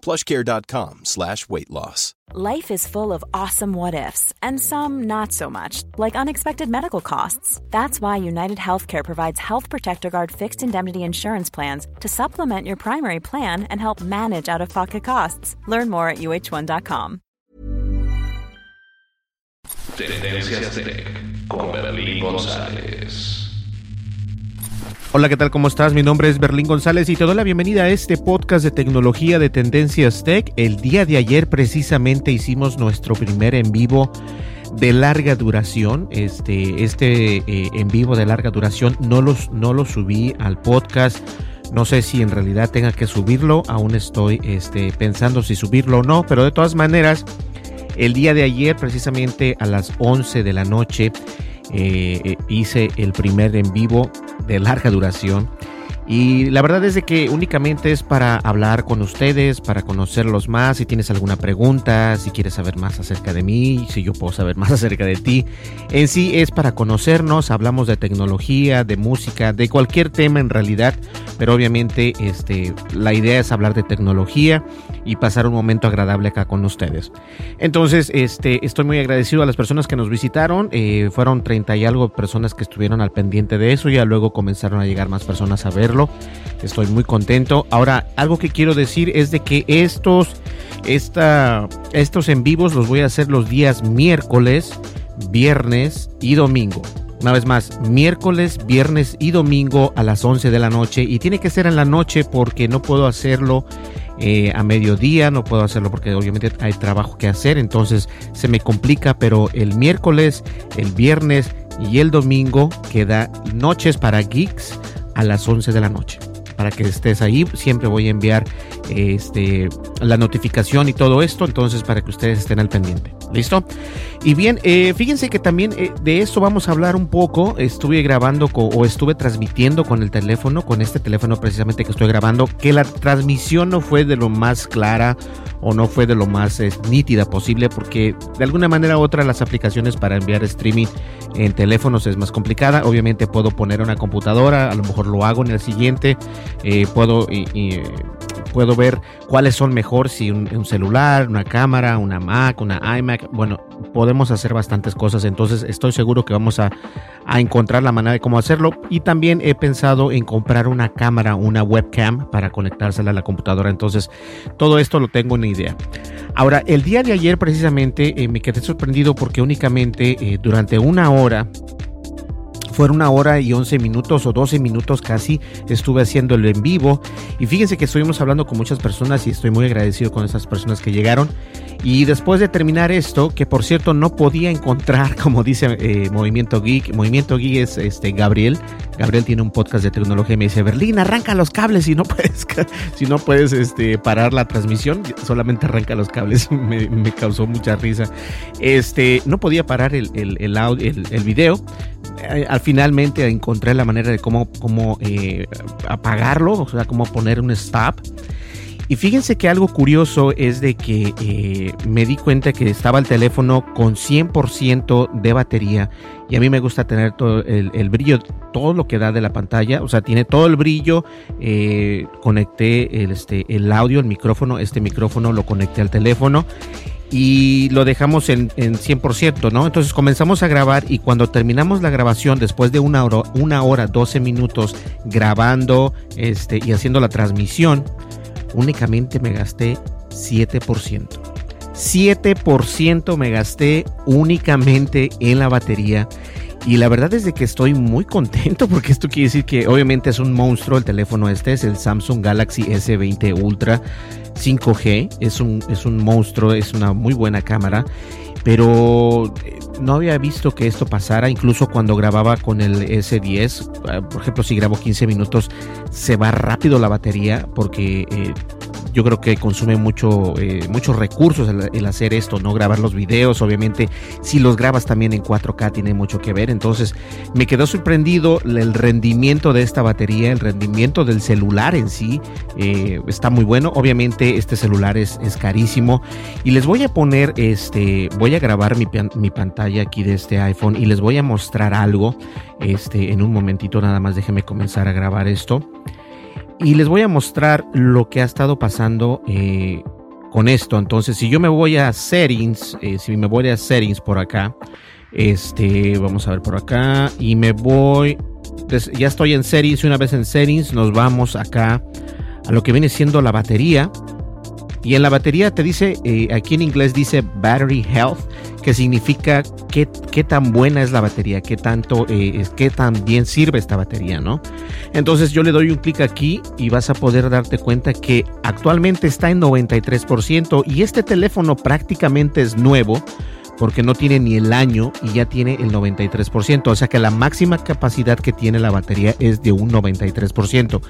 plushcare.com slash weight loss. Life is full of awesome what ifs, and some not so much, like unexpected medical costs. That's why United Healthcare provides Health Protector Guard fixed indemnity insurance plans to supplement your primary plan and help manage out of pocket costs. Learn more at uh1.com. Tendencias Tech con Berlín González. Hola, ¿qué tal? ¿Cómo estás? Mi nombre es Berlín González y te doy la bienvenida a este podcast de tecnología de Tendencias Tech. El día de ayer precisamente hicimos nuestro primer en vivo de larga duración. Este, este eh, en vivo de larga duración no, los, no lo subí al podcast. No sé si en realidad tenga que subirlo. Aún estoy este, pensando si subirlo o no. Pero de todas maneras, el día de ayer, precisamente a las 11 de la noche, eh, hice el primer en vivo de larga duración. Y la verdad es de que únicamente es para hablar con ustedes, para conocerlos más. Si tienes alguna pregunta, si quieres saber más acerca de mí, si yo puedo saber más acerca de ti. En sí es para conocernos, hablamos de tecnología, de música, de cualquier tema en realidad. Pero obviamente este, la idea es hablar de tecnología y pasar un momento agradable acá con ustedes. Entonces, este, estoy muy agradecido a las personas que nos visitaron. Eh, fueron 30 y algo personas que estuvieron al pendiente de eso. Ya luego comenzaron a llegar más personas a verlo. Estoy muy contento. Ahora, algo que quiero decir es de que estos, esta, estos en vivos los voy a hacer los días miércoles, viernes y domingo. Una vez más, miércoles, viernes y domingo a las 11 de la noche. Y tiene que ser en la noche porque no puedo hacerlo eh, a mediodía, no puedo hacerlo porque obviamente hay trabajo que hacer. Entonces se me complica, pero el miércoles, el viernes y el domingo queda noches para geeks a las 11 de la noche. Para que estés ahí, siempre voy a enviar este, la notificación y todo esto, entonces para que ustedes estén al pendiente. ¿Listo? Y bien, eh, fíjense que también eh, de esto vamos a hablar un poco. Estuve grabando o estuve transmitiendo con el teléfono, con este teléfono precisamente que estoy grabando, que la transmisión no fue de lo más clara o no fue de lo más eh, nítida posible porque de alguna manera u otra las aplicaciones para enviar streaming en teléfonos es más complicada. Obviamente puedo poner una computadora, a lo mejor lo hago en el siguiente, eh, puedo puedo ver cuáles son mejor, si un, celular, una cámara, una Mac, una iMac. Bueno, podemos hacer bastantes cosas, entonces estoy seguro que vamos a, a encontrar la manera de cómo hacerlo. Y también he pensado en comprar una cámara, una webcam para conectársela a la computadora. Entonces, todo esto lo tengo en idea. Ahora, el día de ayer precisamente eh, me quedé sorprendido porque únicamente eh, durante una hora fueron una hora y 11 minutos o 12 minutos casi estuve haciendo el en vivo. Y fíjense que estuvimos hablando con muchas personas y estoy muy agradecido con esas personas que llegaron. Y después de terminar esto que por cierto no podía encontrar como dice eh, Movimiento Geek Movimiento Geek es este Gabriel. Gabriel tiene un podcast de tecnología y me dice Berlín arranca los cables si no puedes si no puedes este parar la transmisión solamente arranca los cables me, causó mucha risa. Este no podía parar el, el, el, el, video al finalmente encontré la manera de cómo, cómo eh, apagarlo, o sea, cómo poner un stop. Y fíjense que algo curioso es de que eh, me di cuenta que estaba el teléfono con 100% de batería y a mí me gusta tener todo el, brillo, todo lo que da de la pantalla, o sea, tiene todo el brillo, conecté el, este, el audio, el micrófono, este micrófono lo conecté al teléfono y lo dejamos en, en 100%, ¿no? Entonces comenzamos a grabar y cuando terminamos la grabación, después de una hora, una hora 12 minutos grabando este, y haciendo la transmisión, únicamente me gasté 7%. 7% me gasté únicamente en la batería. Y la verdad es de que estoy muy contento porque esto quiere decir que obviamente es un monstruo el teléfono este, es el Samsung Galaxy S20 Ultra 5G, es un, es un monstruo, es una muy buena cámara. Pero eh, no había visto que esto pasara, incluso cuando grababa con el S10, eh, por ejemplo, si grabo 15 minutos, se va rápido la batería porque eh, yo creo que consume mucho, eh, muchos recursos el, hacer esto, no grabar los videos, obviamente si los grabas también en 4K tiene mucho que ver, entonces me quedó sorprendido el rendimiento de esta batería, el rendimiento del celular en sí, eh, está muy bueno, obviamente este celular es, es, carísimo. Y les voy a poner, este, voy a grabar mi, mi pantalla aquí de este iPhone y les voy a mostrar algo, este, en un momentito nada más. Déjenme comenzar a grabar esto y les voy a mostrar lo que ha estado pasando eh, con esto. Entonces, si yo me voy a settings, eh, si me voy a settings por acá, este, vamos a ver por acá y me voy, ya estoy en settings una vez en settings nos vamos acá a lo que viene siendo la batería. Y en la batería te dice, eh, aquí en inglés dice Battery Health, que significa qué, qué tan buena es la batería, qué tanto, eh, qué tan bien sirve esta batería, ¿no? Entonces yo le doy un clic aquí y vas a poder darte cuenta que actualmente está en 93% y este teléfono prácticamente es nuevo porque no tiene ni el año y ya tiene el 93%. O sea que la máxima capacidad que tiene la batería es de un 93%.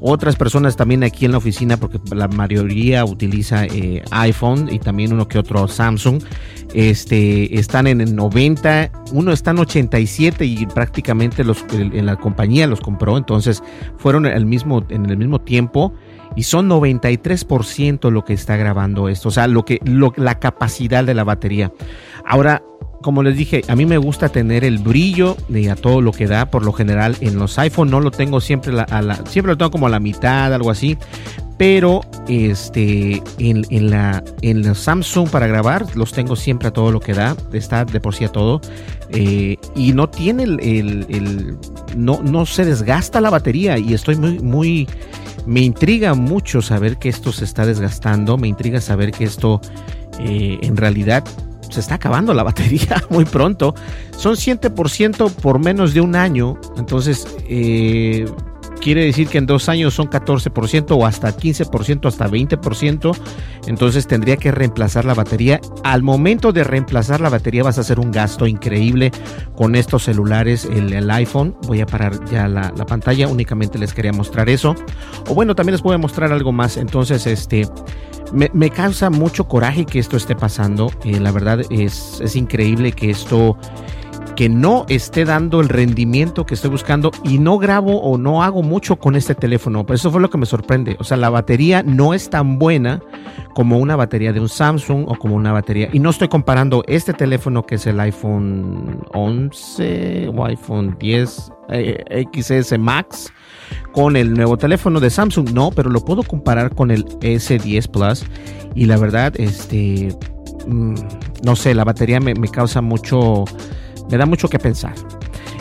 Otras personas también aquí en la oficina, porque la mayoría utiliza eh, iPhone y también uno que otro Samsung, este, están en el 90, uno está en 87 y prácticamente los, en la compañía los compró, entonces fueron el mismo, en el mismo tiempo y son 93% lo que está grabando esto, o sea, lo que la capacidad de la batería. Ahora, como les dije, a mí me gusta tener el brillo de a todo lo que da. Por lo general, en los iPhone no lo tengo siempre a la, siempre lo tengo como a la mitad, algo así. Pero este en, la en los Samsung para grabar los tengo siempre a todo lo que da. Está de por sí a todo. Eh, y no tiene el, el, no, no se desgasta la batería. Y estoy muy, muy. Me intriga mucho saber que esto se está desgastando. Me intriga saber que esto eh, en realidad se está acabando la batería muy pronto. Son 7% por menos de un año. Entonces, eh, quiere decir que en dos años son 14% o hasta 15%, hasta 20%. Entonces tendría que reemplazar la batería. Al momento de reemplazar la batería vas a hacer un gasto increíble con estos celulares, el, iPhone. Voy a parar ya la, la, pantalla, únicamente les quería mostrar eso. O bueno, también les voy a mostrar algo más. Entonces, este me, causa mucho coraje que esto esté pasando. Eh, la verdad es, es increíble que esto que no esté dando el rendimiento que estoy buscando y no grabo o no hago mucho con este teléfono. Pero eso fue lo que me sorprende. O sea, la batería no es tan buena como una batería de un Samsung o como una batería. Y no estoy comparando este teléfono que es el iPhone 11 o iPhone 10 eh, XS Max con el nuevo teléfono de Samsung. No, pero lo puedo comparar con el S10 Plus. Y la verdad, este, mm, no sé, la batería me, causa mucho, me da mucho que pensar.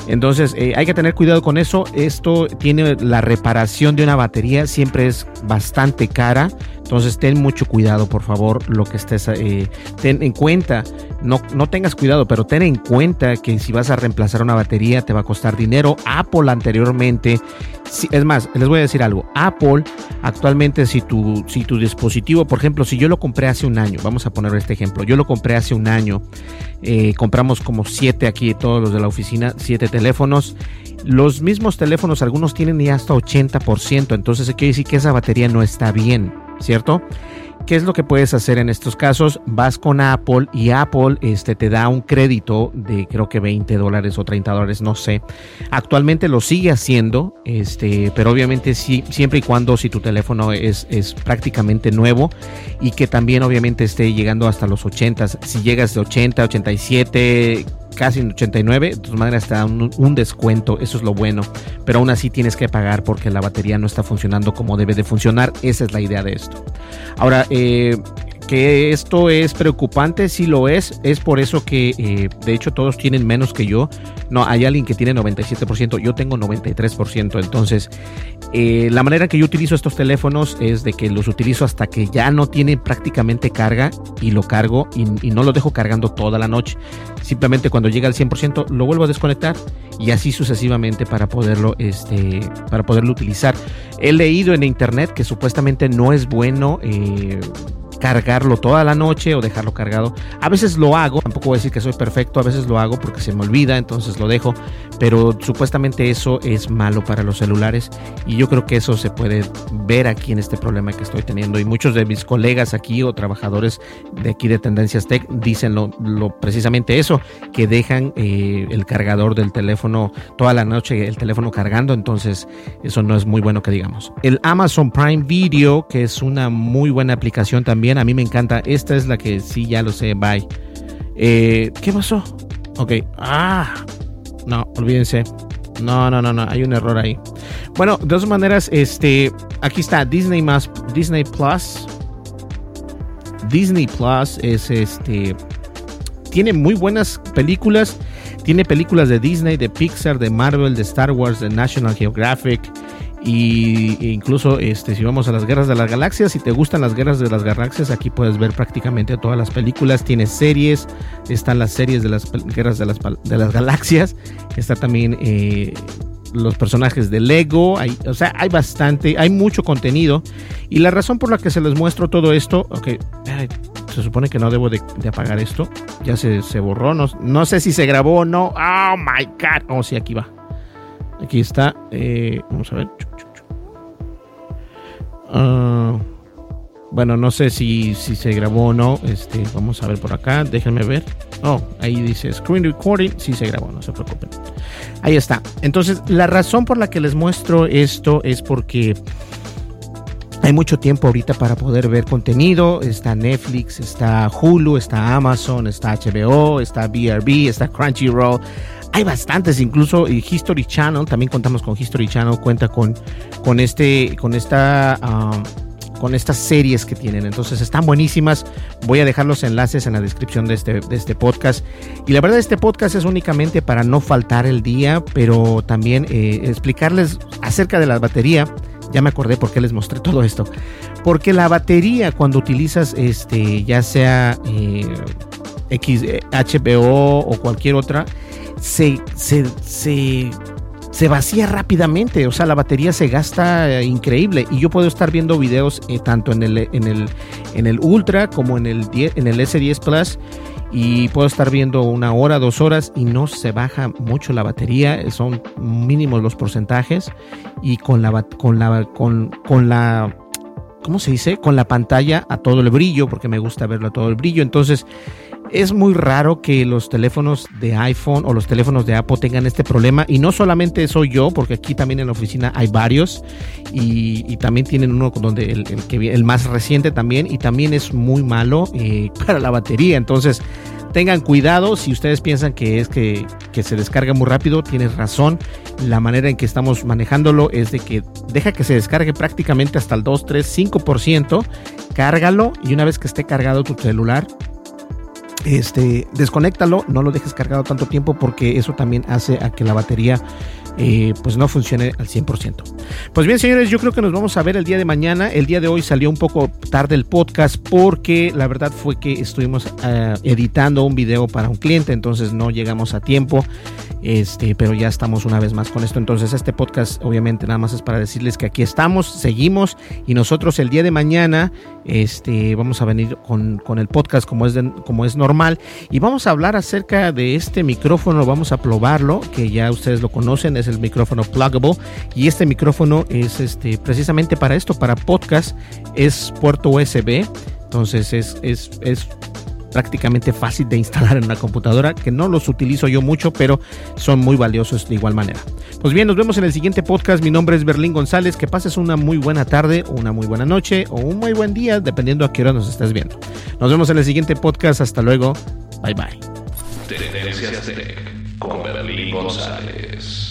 Entonces eh, hay que tener cuidado con eso. Esto tiene la reparación de una batería, siempre es bastante cara. Entonces ten mucho cuidado, por favor, lo que estés, eh, ten en cuenta, no, no tengas cuidado, pero ten en cuenta que si vas a reemplazar una batería te va a costar dinero. Apple anteriormente, es más, les voy a decir algo, Apple actualmente si tu, si tu dispositivo, por ejemplo, si yo lo compré hace un año, vamos a poner este ejemplo, yo lo compré hace un año, eh, compramos como siete aquí, todos los de la oficina, siete teléfonos. Los mismos teléfonos, algunos tienen ya hasta 80%, entonces quiere decir que esa batería no está bien. ¿Cierto? ¿Qué es lo que puedes hacer en estos casos? Vas con Apple y Apple este, te da un crédito de creo que 20 dólares o 30 dólares, no sé. Actualmente lo sigue haciendo, este, pero obviamente sí, siempre y cuando si tu teléfono es, es prácticamente nuevo y que también obviamente esté llegando hasta los 80. Si llegas de 80, 87, casi en 89, de todas maneras te dan un, descuento, eso es lo bueno, pero aún así tienes que pagar porque la batería no está funcionando como debe de funcionar, esa es la idea de esto. Ahora, eh, que esto es preocupante, sí lo es. Es por eso que, eh, de hecho, todos tienen menos que yo. No, hay alguien que tiene 97%, yo tengo 93%. Entonces, eh, la manera que yo utilizo estos teléfonos es de que los utilizo hasta que ya no tienen prácticamente carga y lo cargo y, y no lo dejo cargando toda la noche. Simplemente cuando llega al 100% lo vuelvo a desconectar y así sucesivamente para poderlo, este, para poderlo utilizar. He leído en internet que supuestamente no es bueno. Eh, cargarlo toda la noche o dejarlo cargado. A veces lo hago, tampoco voy a decir que soy perfecto, a veces lo hago porque se me olvida, entonces lo dejo, pero supuestamente eso es malo para los celulares y yo creo que eso se puede ver aquí en este problema que estoy teniendo y muchos de mis colegas aquí o trabajadores de aquí de Tendencias Tech dicen lo, precisamente eso, que dejan eh, el cargador del teléfono toda la noche, el teléfono cargando, entonces eso no es muy bueno que digamos. El Amazon Prime Video, que es una muy buena aplicación también, a mí me encanta. Esta es la que sí, ya lo sé, bye. Eh, ¿Qué pasó? Ok. Ah, no, olvídense. No, no, no, no, hay un error ahí. Bueno, de todas maneras, este, aquí está Disney más Disney Plus. Disney Plus es este tiene muy buenas películas. Tiene películas de Disney, de Pixar, de Marvel, de Star Wars, de National Geographic, y e incluso este, si vamos a las guerras de las galaxias, si te gustan las guerras de las galaxias, aquí puedes ver prácticamente todas las películas. Tiene series, están las series de las guerras de las, de las galaxias, está también eh, los personajes de Lego, hay, o sea, hay bastante, hay mucho contenido. Y la razón por la que se les muestro todo esto, ok, se supone que no debo de, apagar esto, ya se, se borró, no, no, sé si se grabó o no. Oh my god, oh sí, aquí va. Aquí está, eh, vamos a ver. Ah, bueno, no sé si, si, se grabó o no. Este, vamos a ver por acá. Déjenme ver. Oh, ahí dice screen recording. Sí se grabó, no se preocupen. Ahí está. Entonces, la razón por la que les muestro esto es porque hay mucho tiempo ahorita para poder ver contenido. Está Netflix, está Hulu, está Amazon, está HBO, está BRB, está Crunchyroll. Hay bastantes, incluso History Channel, también contamos con History Channel, cuenta con, con, este, con esta... Con estas series que tienen. Entonces están buenísimas. Voy a dejar los enlaces en la descripción de este, de este podcast. Y la verdad, este podcast es únicamente para no faltar el día, pero también eh, explicarles acerca de la batería. Ya me acordé por qué les mostré todo esto. Porque la batería, cuando utilizas este, ya sea eh, X, HBO o cualquier otra, se, se, vacía rápidamente, o sea, la batería se gasta eh, increíble y yo puedo estar viendo videos eh, tanto en el, en, el, en el Ultra como en el, en el S10 Plus y puedo estar viendo una hora, dos horas y no se baja mucho la batería, son mínimos los porcentajes y con la, con la, con, con la ¿cómo se dice? Con la pantalla a todo el brillo, porque me gusta verlo a todo el brillo. Entonces, es muy raro que los teléfonos de iPhone o los teléfonos de Apple tengan este problema. Y no solamente soy yo, porque aquí también en la oficina hay varios. Y, también tienen uno donde el, el, más reciente también. Y también es muy malo eh, para la batería. Entonces, tengan cuidado si ustedes piensan que es que, que, se descarga muy rápido, tienes razón. La manera en que estamos manejándolo es de que deja que se descargue prácticamente hasta el 2, 3, 5%, cárgalo y una vez que esté cargado tu celular, este, desconéctalo, no lo dejes cargado tanto tiempo porque eso también hace a que la batería eh, pues no funcione al 100%. Pues bien, señores, yo creo que nos vamos a ver el día de mañana. El día de hoy salió un poco tarde el podcast porque la verdad fue que estuvimos eh, editando un video para un cliente, entonces no llegamos a tiempo. Este, pero ya estamos una vez más con esto. Entonces, este podcast obviamente nada más es para decirles que aquí estamos, seguimos y nosotros el día de mañana este, vamos a venir con, con el podcast como es, como es normal y vamos a hablar acerca de este micrófono, vamos a probarlo, que ya ustedes lo conocen, es el micrófono pluggable y este micrófono es este, precisamente para esto, para podcast, es puerto USB. Entonces es, es, es prácticamente fácil de instalar en una computadora, que no los utilizo yo mucho, pero son muy valiosos de igual manera. Pues bien, nos vemos en el siguiente podcast. Mi nombre es Berlín González. Que pases una muy buena tarde, una muy buena noche o un muy buen día, dependiendo a qué hora nos estés viendo. Nos vemos en el siguiente podcast. Hasta luego. Bye bye. con Berlín González.